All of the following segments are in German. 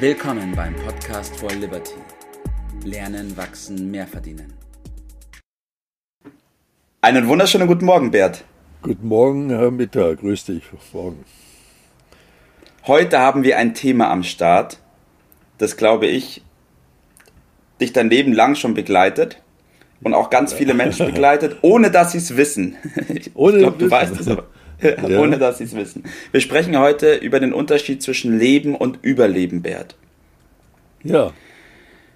Willkommen beim Podcast for Liberty. Lernen, wachsen, mehr verdienen. Einen wunderschönen guten Morgen, Bert. Guten Morgen, Herr Mitter. Grüß dich. Morgen. Heute haben wir ein Thema am Start, das glaube ich dich dein Leben lang schon begleitet und auch ganz viele Menschen begleitet, ohne dass sie es wissen. Ich Ohne glaube, du wissen. weißt es aber. Ja. Ohne dass sie es wissen. Wir sprechen heute über den Unterschied zwischen Leben und Überleben, Bert. Ja.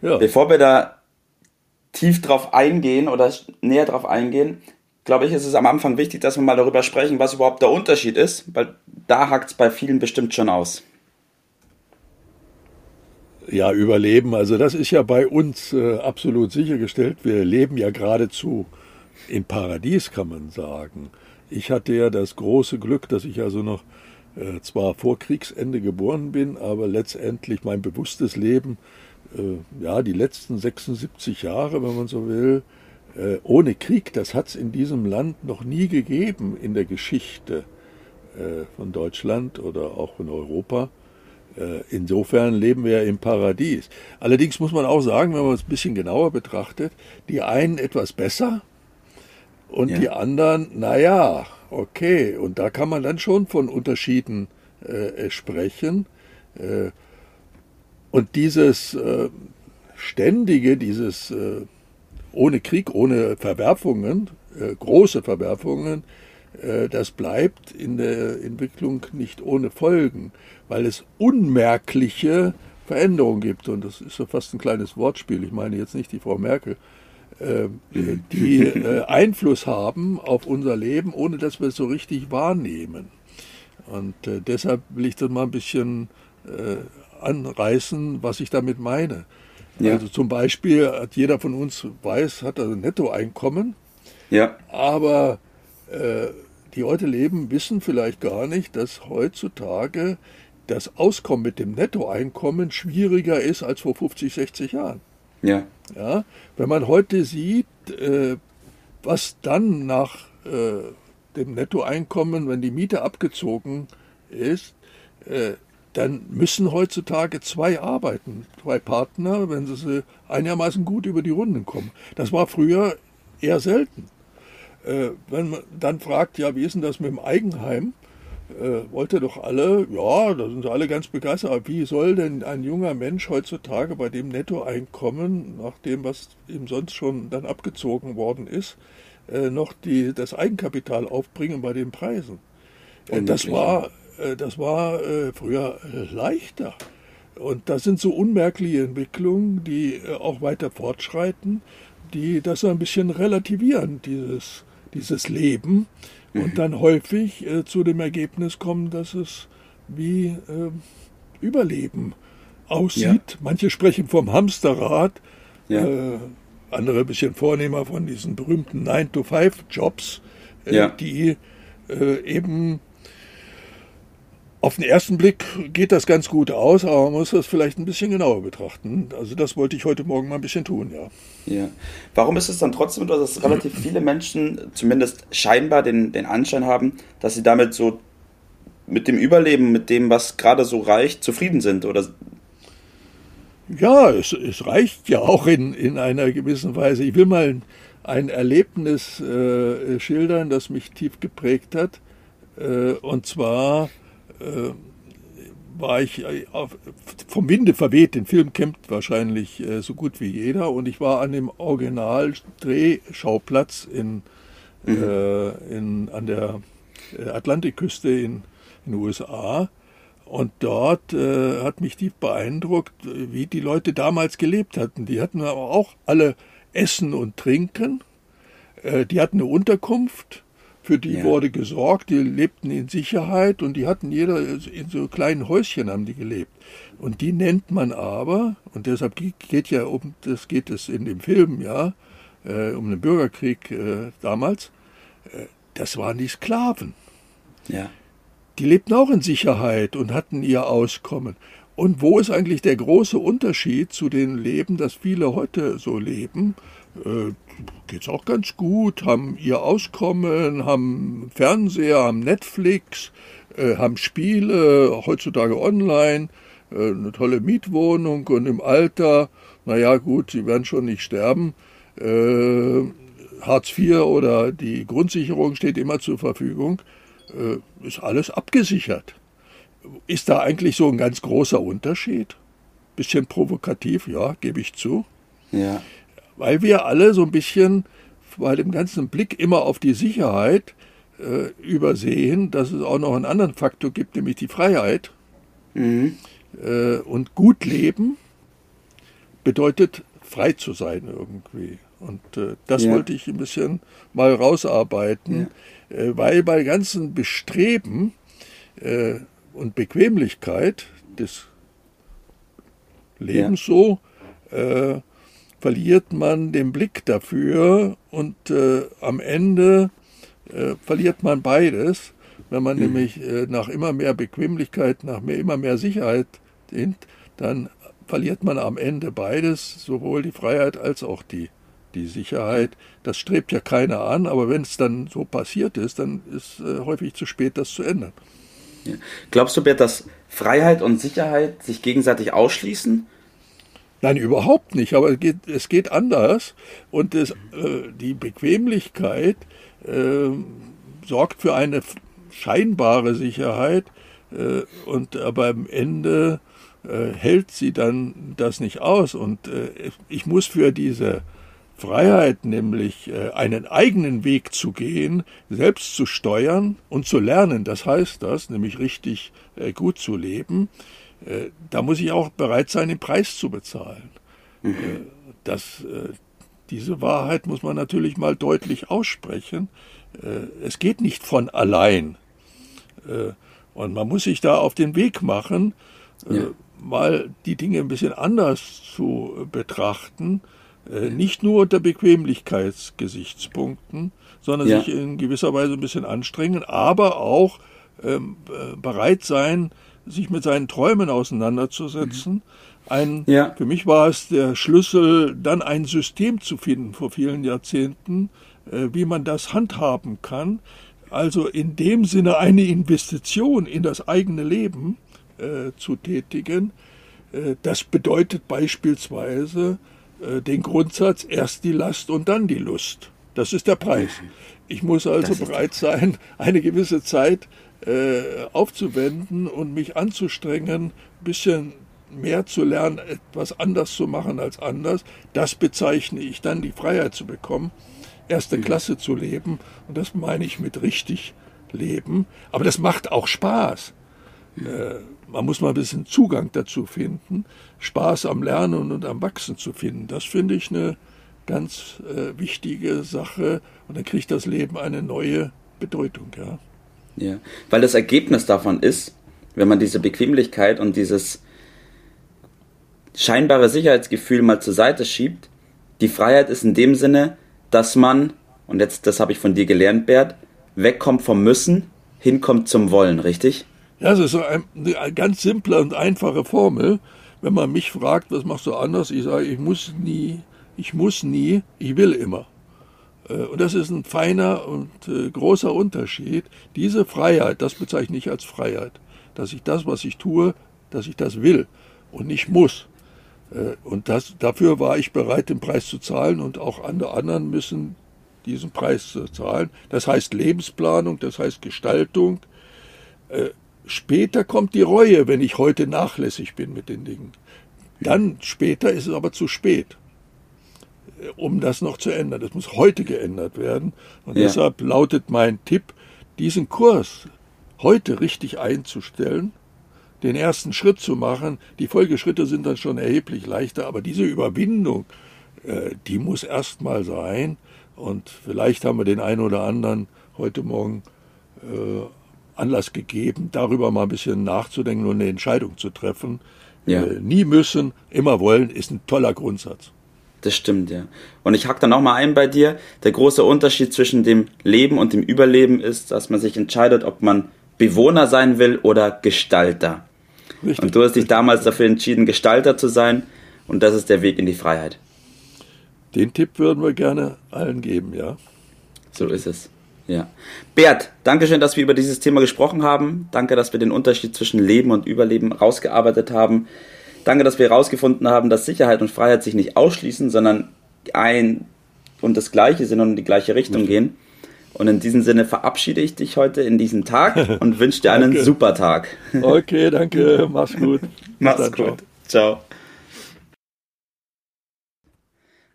Ja. Bevor wir da tief drauf eingehen oder näher drauf eingehen, glaube ich, ist es am Anfang wichtig, dass wir mal darüber sprechen, was überhaupt der Unterschied ist, weil da hakt es bei vielen bestimmt schon aus. ja, Überleben. Also das ist ja bei uns äh, absolut sichergestellt. Wir leben ja geradezu im Paradies, kann man sagen. Ich hatte ja das große Glück, dass ich also noch äh, zwar vor Kriegsende geboren bin, aber letztendlich mein bewusstes Leben, äh, ja, die letzten 76 Jahre, wenn man so will, äh, ohne Krieg, das hat es in diesem Land noch nie gegeben in der Geschichte äh, von Deutschland oder auch von Europa. Äh, Insofern leben wir ja im Paradies. Allerdings muss man auch sagen, wenn man es ein bisschen genauer betrachtet, die einen etwas besser und Ja. die anderen, naja, okay. Und da kann man dann schon von Unterschieden äh, sprechen. Äh, und dieses äh, ständige, dieses äh, ohne Krieg, ohne Verwerfungen, äh, große Verwerfungen, äh, das bleibt in der Entwicklung nicht ohne Folgen, weil es unmerkliche Veränderungen gibt. Und das ist so fast ein kleines Wortspiel. Ich meine jetzt nicht die Frau Merkel, die äh, Einfluss haben auf unser Leben, ohne dass wir es so richtig wahrnehmen. Und äh, deshalb will ich das mal ein bisschen äh, anreißen, was ich damit meine. Ja. Also zum Beispiel hat jeder von uns weiß, hat also ein Nettoeinkommen, Ja, aber äh, die heute leben, wissen vielleicht gar nicht, dass heutzutage das Auskommen mit dem Nettoeinkommen schwieriger ist als vor 50, 60 Jahren. Ja, Ja? Wenn man heute sieht, äh, was dann nach äh, dem Nettoeinkommen, wenn die Miete abgezogen ist, äh, dann müssen heutzutage zwei arbeiten, zwei Partner, wenn sie einigermaßen gut über die Runden kommen. Das war früher eher selten. Äh, wenn man dann fragt, ja, wie ist denn das mit dem Eigenheim? Äh, wollte doch alle, ja, da sind sie alle ganz begeistert. Aber wie soll denn ein junger Mensch heutzutage bei dem Nettoeinkommen, nach dem, was ihm sonst schon dann abgezogen worden ist, äh, noch die, das Eigenkapital aufbringen bei den Preisen? Äh, das war, äh, das war äh, früher äh, leichter. Und das sind so unmerkliche Entwicklungen, die auch weiter fortschreiten, die das so ein bisschen relativieren, dieses, dieses Leben, und dann häufig äh, zu dem Ergebnis kommen, dass es wie äh, Überleben aussieht. Manche sprechen vom Hamsterrad, ja, äh, andere ein bisschen vornehmer von diesen berühmten 9-to-5-Jobs, äh, Ja. die äh, eben auf den ersten Blick geht das ganz gut aus, aber man muss das vielleicht ein bisschen genauer betrachten. Also das wollte ich heute Morgen mal ein bisschen tun, ja. ja. Warum ist es dann trotzdem so, dass relativ viele Menschen zumindest scheinbar den, den Anschein haben, dass sie damit so mit dem Überleben, mit dem, was gerade so reicht, zufrieden sind? Oder Ja, es, es reicht ja auch in, in einer gewissen Weise. Ich will mal ein, Erlebnis äh, schildern, das mich tief geprägt hat. Äh, und zwar äh, war ich äh, auf, vom Winde verweht. Den Film kennt wahrscheinlich äh, so gut wie jeder. Und ich war an dem Original-Drehschauplatz in, äh, in, an der äh, Atlantikküste in, in den USA. Und dort äh, hat mich tief beeindruckt, wie die Leute damals gelebt hatten. Die hatten aber auch alle Essen und Trinken. Äh, die hatten eine Unterkunft, für die Ja. wurde gesorgt. Die lebten in Sicherheit und die hatten jeder in so kleinen Häuschen haben die gelebt. Und die nennt man aber, und deshalb geht ja um, das geht es in dem Film, ja, äh, um den Bürgerkrieg äh, damals, äh, das waren die Sklaven. ja, Die lebten auch in Sicherheit und hatten ihr Auskommen. Und wo ist eigentlich der große Unterschied zu dem Leben, das viele heute so leben? Geht's auch ganz gut, haben ihr Auskommen, haben Fernseher, haben Netflix, äh, haben Spiele, heutzutage online, äh, eine tolle Mietwohnung und im Alter, naja gut, sie werden schon nicht sterben. Äh, Hartz IV oder die Grundsicherung steht immer zur Verfügung, äh, ist alles abgesichert. Ist da eigentlich so ein ganz großer Unterschied? Bisschen provokativ, ja, gebe ich zu. Ja. Weil wir alle so ein bisschen bei dem ganzen Blick immer auf die Sicherheit äh, übersehen, dass es auch noch einen anderen Faktor gibt, nämlich die Freiheit. Mhm. Äh, und gut leben bedeutet frei zu sein irgendwie. Und äh, das Ja. wollte ich ein bisschen mal rausarbeiten, äh, weil bei ganzen Bestreben äh, und Bequemlichkeit des Lebens so äh, verliert man den Blick dafür und äh, am Ende äh, verliert man beides, wenn man nämlich äh, nach immer mehr Bequemlichkeit, nach mehr, immer mehr Sicherheit dient, dann verliert man am Ende beides, sowohl die Freiheit als auch die, die Sicherheit. Das strebt ja keiner an, aber wenn es dann so passiert ist, dann ist äh, häufig zu spät, das zu ändern. Ja. Glaubst du, Bert, dass Freiheit und Sicherheit sich gegenseitig ausschließen? Nein, überhaupt nicht, aber es geht, es geht anders und es, äh, die Bequemlichkeit äh, sorgt für eine scheinbare Sicherheit äh, und aber am Ende äh, hält sie dann das nicht aus und äh, ich muss für diese Freiheit, nämlich äh, einen eigenen Weg zu gehen, selbst zu steuern und zu lernen, das heißt das, nämlich richtig gut zu leben, da muss ich auch bereit sein, den Preis zu bezahlen. Äh, Das, äh, diese Wahrheit muss man natürlich mal deutlich aussprechen. Äh, Es geht nicht von allein. Äh, Und man muss sich da auf den Weg machen, äh, Ja. mal die Dinge ein bisschen anders zu äh, betrachten. Äh, Nicht nur unter Bequemlichkeitsgesichtspunkten, sondern Ja. sich in gewisser Weise ein bisschen anstrengen, aber auch ähm, äh, bereit sein, sich mit seinen Träumen auseinanderzusetzen. Ein, Ja. Für mich war es der Schlüssel, dann ein System zu finden vor vielen Jahrzehnten, äh, wie man das handhaben kann. Also in dem Sinne eine Investition in das eigene Leben äh, zu tätigen. Äh, das bedeutet beispielsweise äh, den Grundsatz erst die Last und dann die Lust. Das ist der Preis. Ich muss also bereit sein, eine gewisse Zeit äh, aufzuwenden und mich anzustrengen, ein bisschen mehr zu lernen, etwas anders zu machen als anders. Das bezeichne ich dann, die Freiheit zu bekommen, erste Klasse zu leben. Und das meine ich mit richtig leben. Aber das macht auch Spaß. Äh, man muss mal ein bisschen Zugang dazu finden, Spaß am Lernen und am Wachsen zu finden. Das finde ich eine ganz äh, wichtige Sache. Und dann kriegt das Leben eine neue Bedeutung. Ja. Ja. Weil das Ergebnis davon ist, wenn man diese Bequemlichkeit und dieses scheinbare Sicherheitsgefühl mal zur Seite schiebt, die Freiheit ist in dem Sinne, dass man, und jetzt das habe ich von dir gelernt, Bert, wegkommt vom Müssen, hinkommt zum Wollen, richtig? Ja, das ist so ein, eine ganz simple und einfache Formel. Wenn man mich fragt, was machst du anders, ich sage, ich muss nie, ich muss nie, ich will immer. Äh, Und das ist ein feiner und äh, großer Unterschied. Diese Freiheit, das bezeichne ich als Freiheit. Dass ich das, was ich tue, dass ich das will und nicht muss. Äh, Und das, dafür war ich bereit, den Preis zu zahlen und auch andere anderen müssen diesen Preis zahlen. Das heißt Lebensplanung, das heißt Gestaltung. Später kommt die Reue, wenn ich heute nachlässig bin mit den Dingen. Dann später ist es aber zu spät, um das noch zu ändern. Das muss heute geändert werden. Und Ja. deshalb lautet mein Tipp, diesen Kurs heute richtig einzustellen, den ersten Schritt zu machen. Die Folgeschritte sind dann schon erheblich leichter, aber diese Überwindung, äh, die muss erst mal sein. Und vielleicht haben wir den einen oder anderen heute Morgen äh, Anlass gegeben, darüber mal ein bisschen nachzudenken und eine Entscheidung zu treffen. Ja. Äh, nie müssen, immer wollen, ist ein toller Grundsatz. Das stimmt, ja. Und ich hack da nochmal ein bei dir. Der große Unterschied zwischen dem Leben und dem Überleben ist, dass man sich entscheidet, ob man Bewohner sein will oder Gestalter. Richtig. Und du hast dich damals dafür entschieden, Gestalter zu sein. Und das ist der Weg in die Freiheit. Den Tipp würden wir gerne allen geben, ja. So ist es. Ja. Bert, danke schön, dass wir über dieses Thema gesprochen haben. Danke, dass wir den Unterschied zwischen Leben und Überleben rausgearbeitet haben. Danke, dass wir herausgefunden haben, dass Sicherheit und Freiheit sich nicht ausschließen, sondern ein und das Gleiche sind und in die gleiche Richtung gehen. Und in diesem Sinne verabschiede ich dich heute in diesem Tag und wünsche dir einen super Tag. Okay, danke. Mach's gut. Mach's dann, gut. Ciao. ciao.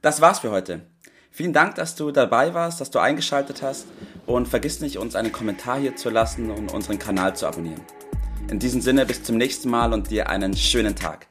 Das war's für heute. Vielen Dank, dass du dabei warst, dass du eingeschaltet hast und vergiss nicht, uns einen Kommentar hier zu lassen und unseren Kanal zu abonnieren. In diesem Sinne, bis zum nächsten Mal und dir einen schönen Tag.